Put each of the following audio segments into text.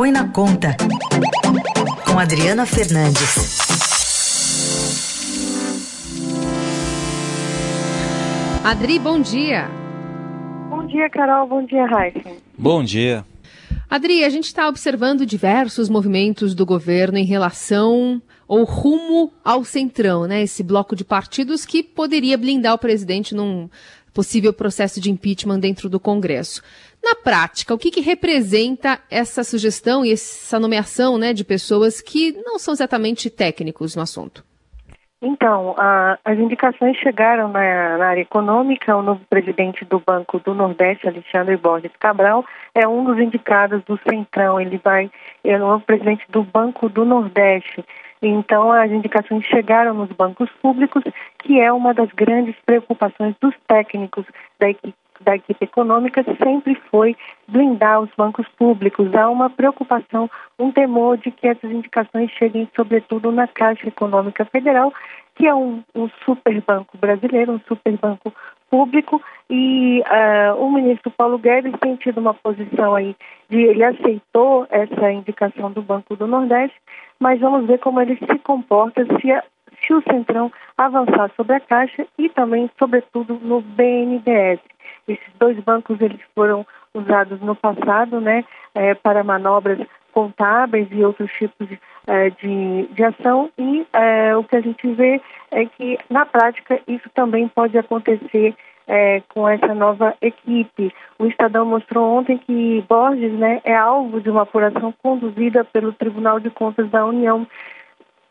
Põe na Conta, com Adriana Fernandes. Adri, bom dia. Bom dia, Carol. Bom dia, Raíssa. Bom dia. Adri, a gente está observando diversos movimentos do governo em relação ou rumo ao centrão, né? Esse bloco de partidos que poderia blindar o presidente num possível processo de impeachment dentro do Congresso. Na prática, o que, que representa essa sugestão e essa nomeação né, de pessoas que não são exatamente técnicos no assunto? Então, a, as indicações chegaram na, na, área econômica. O novo presidente do Banco do Nordeste, Alexandre Borges Cabral, é um dos indicados do Centrão. Ele vai, é o novo presidente do Banco do Nordeste. Então, as indicações chegaram nos bancos públicos, que é uma das grandes preocupações dos técnicos da equipe, da equipe econômica, sempre foi blindar os bancos públicos. Há uma preocupação, um temor de que essas indicações cheguem, sobretudo, na Caixa Econômica Federal, que é um, um super banco brasileiro, um super banco público, e uh, o ministro Paulo Guedes tem tido uma posição aí de ele aceitou essa indicação do Banco do Nordeste, mas vamos ver como ele se comporta se, a, se o Centrão avançar sobre a Caixa e também, sobretudo, no BNDES. Esses dois bancos eles foram usados no passado, né, é, para manobras contábeis e outros tipos de, é, de, de ação e é, o que a gente vê é que na prática isso também pode acontecer é, com essa nova equipe. O Estadão mostrou ontem que Borges né, é alvo de uma apuração conduzida pelo Tribunal de Contas da União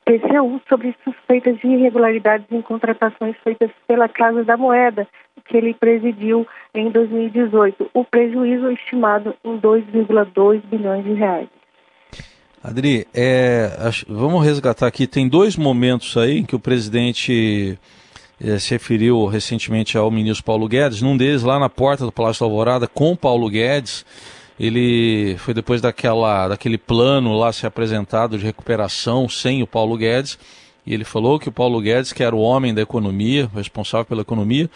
TCU sobre suspeitas de irregularidades em contratações feitas pela Casa da Moeda, que ele presidiu em 2018. O prejuízo estimado em 2,2 bilhões de reais. Adri, é, vamos resgatar aqui. Tem dois momentos aí em que o presidente é, se referiu recentemente ao ministro Paulo Guedes. Num deles, lá na porta do Palácio da Alvorada, com Paulo Guedes. Ele foi depois daquela, daquele plano lá ser apresentado de recuperação sem o Paulo Guedes. E ele falou que o Paulo Guedes, que era o homem da economia, responsável pela economia,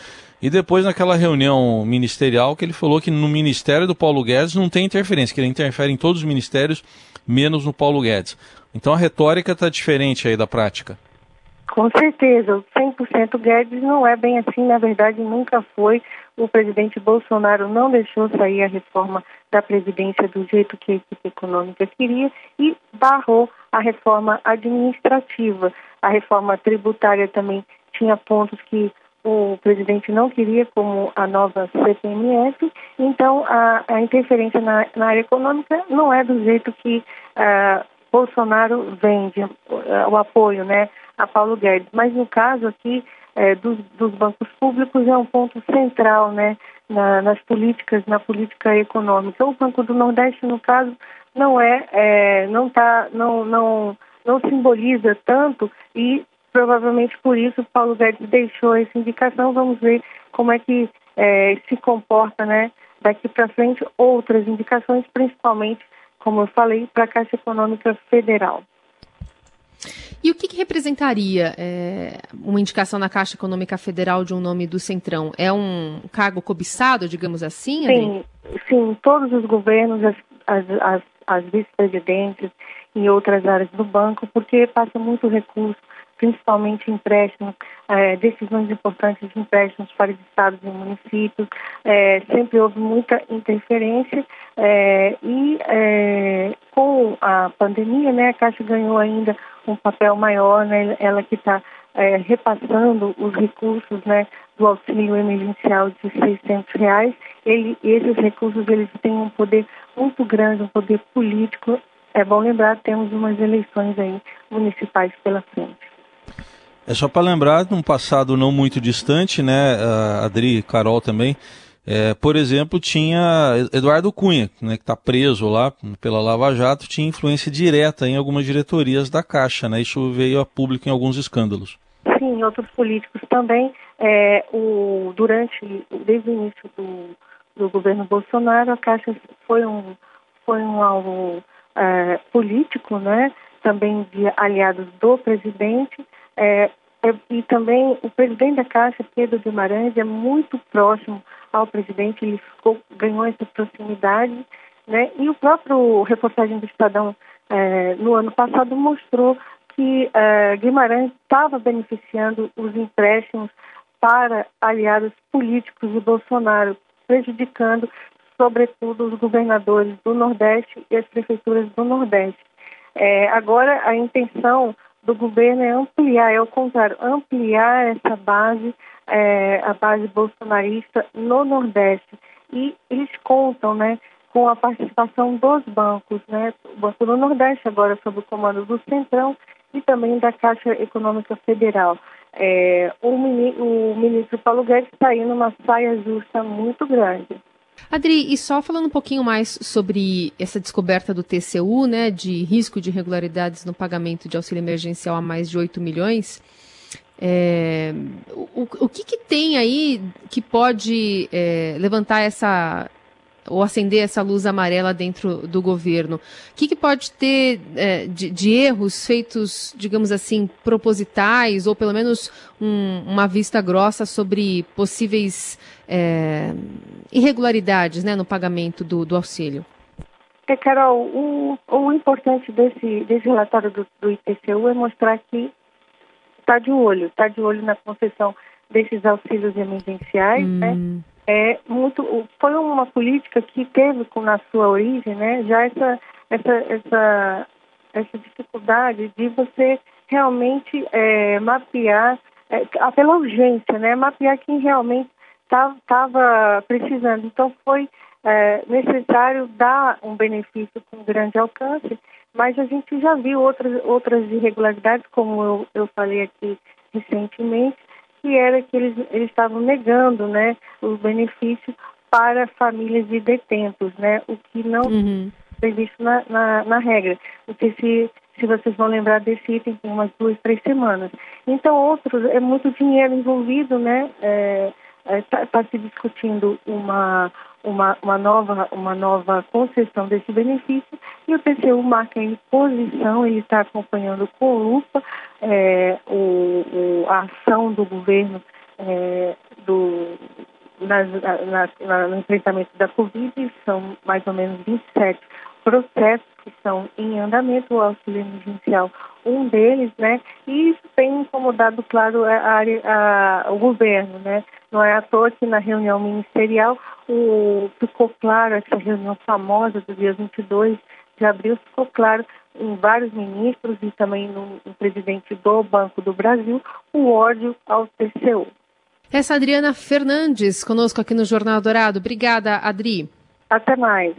e depois naquela reunião ministerial que ele falou que no ministério do Paulo Guedes não tem interferência, que ele interfere em todos os ministérios, menos no Paulo Guedes. Então a retórica está diferente aí da prática. Com certeza, o 100% Guedes não é bem assim, na verdade nunca foi. O presidente Bolsonaro não deixou sair a reforma da Previdência do jeito que a equipe econômica queria e barrou a reforma administrativa. A reforma tributária também tinha pontos que o presidente não queria, como a nova CPMF, então a, a interferência na, na, área econômica não é do jeito que uh, Bolsonaro vende uh, o apoio né, a Paulo Guedes. Mas no caso aqui uh, dos, dos, bancos públicos é um ponto central né, na, nas políticas, na política econômica. O Banco do Nordeste, no caso, não é, é não tá, não, não, não simboliza tanto e provavelmente por isso Paulo Guedes deixou essa indicação. Vamos ver como é que é, se comporta, né, daqui para frente outras indicações, principalmente, como eu falei, para a Caixa Econômica Federal. E o que, que representaria é, uma indicação na Caixa Econômica Federal de um nome do Centrão? É um cargo cobiçado, digamos assim? Sim, sim todos os governos, as, as, as, as vice-presidentes e outras áreas do banco, porque passa muito recurso principalmente empréstimos, é, decisões importantes de empréstimos para os estados e municípios. É, sempre houve muita interferência é, e é, com a pandemia, né, a Caixa ganhou ainda um papel maior, né, ela que está é, repassando os recursos né, do auxílio emergencial de 600 reais. Ele, esses recursos eles têm um poder muito grande, um poder político. É bom lembrar, temos umas eleições aí municipais pela frente. É só para lembrar, num passado não muito distante, né, Adri, Carol também, é, por exemplo, tinha Eduardo Cunha, né, que está preso lá pela Lava Jato, tinha influência direta em algumas diretorias da Caixa, né, isso veio a público em alguns escândalos. Sim, outros políticos também. É, o, durante, desde o início do, do governo Bolsonaro, a Caixa foi um, foi um alvo é, político, né, também de aliados do presidente, é, é, e também o presidente da Caixa, Pedro Guimarães, é muito próximo ao presidente, ele ficou, ganhou essa proximidade Né? E o próprio reportagem do Estadão é, no ano passado mostrou que é, Guimarães estava beneficiando os empréstimos para aliados políticos de Bolsonaro, prejudicando sobretudo os governadores do Nordeste e as prefeituras do Nordeste. É, agora, a intenção do governo é ampliar, é o contrário, ampliar essa base, é, a base bolsonarista no Nordeste. E eles contam, né, com a participação dos bancos, né, o Banco do Nordeste agora sob o comando do Centrão e também da Caixa Econômica Federal. É, o, o ministro Paulo Guedes está indo numa saia justa muito grande. Adri, e só falando um pouquinho mais sobre essa descoberta do TCU, né, de risco de irregularidades no pagamento de auxílio emergencial a mais de 8 milhões, é, o, o que, que, tem aí que pode é, levantar essa, ou acender essa luz amarela dentro do governo. O que, que pode ter é, de, de, erros feitos, digamos assim, propositais, ou pelo menos um, uma vista grossa sobre possíveis é, irregularidades né, no pagamento do, do auxílio? É, Carol, o, o importante desse, desse relatório do, do IPCU é mostrar que está de olho, está de olho na concessão desses auxílios emergenciais, né? hum. né? É muito foi uma política que teve na sua origem né já essa essa essa essa dificuldade de você realmente é, mapear é, pela urgência né mapear quem realmente estava precisando. Então foi é, necessário dar um benefício com grande alcance mas a gente já viu outras outras irregularidades como eu, eu falei aqui recentemente que era que eles, eles estavam negando né, os benefícios para famílias de detentos, né, o que não uhum. previsto na, na, na, regra. Sei se, se vocês vão lembrar desse item, tem umas duas, três semanas. Então, outros, é muito dinheiro envolvido, né, é, está é, tá, tá se discutindo uma, uma, uma, nova, uma nova concessão desse benefício. E o TCU marca em posição, ele está acompanhando com lupa é, o, o, a ação do governo é, do, na, na, no enfrentamento da Covid, são mais ou menos 27 processos que estão em andamento, o auxílio emergencial, um deles, né? E isso tem incomodado, claro, a área, a, o governo, né? Não é à toa que na reunião ministerial o, ficou claro, essa reunião famosa do dia 22 de abril, ficou claro em vários ministros e também no, no presidente do Banco do Brasil, o ódio ao TCU. Essa Adriana Fernandes, conosco aqui no Jornal Dourado. Obrigada, Adri. Até mais.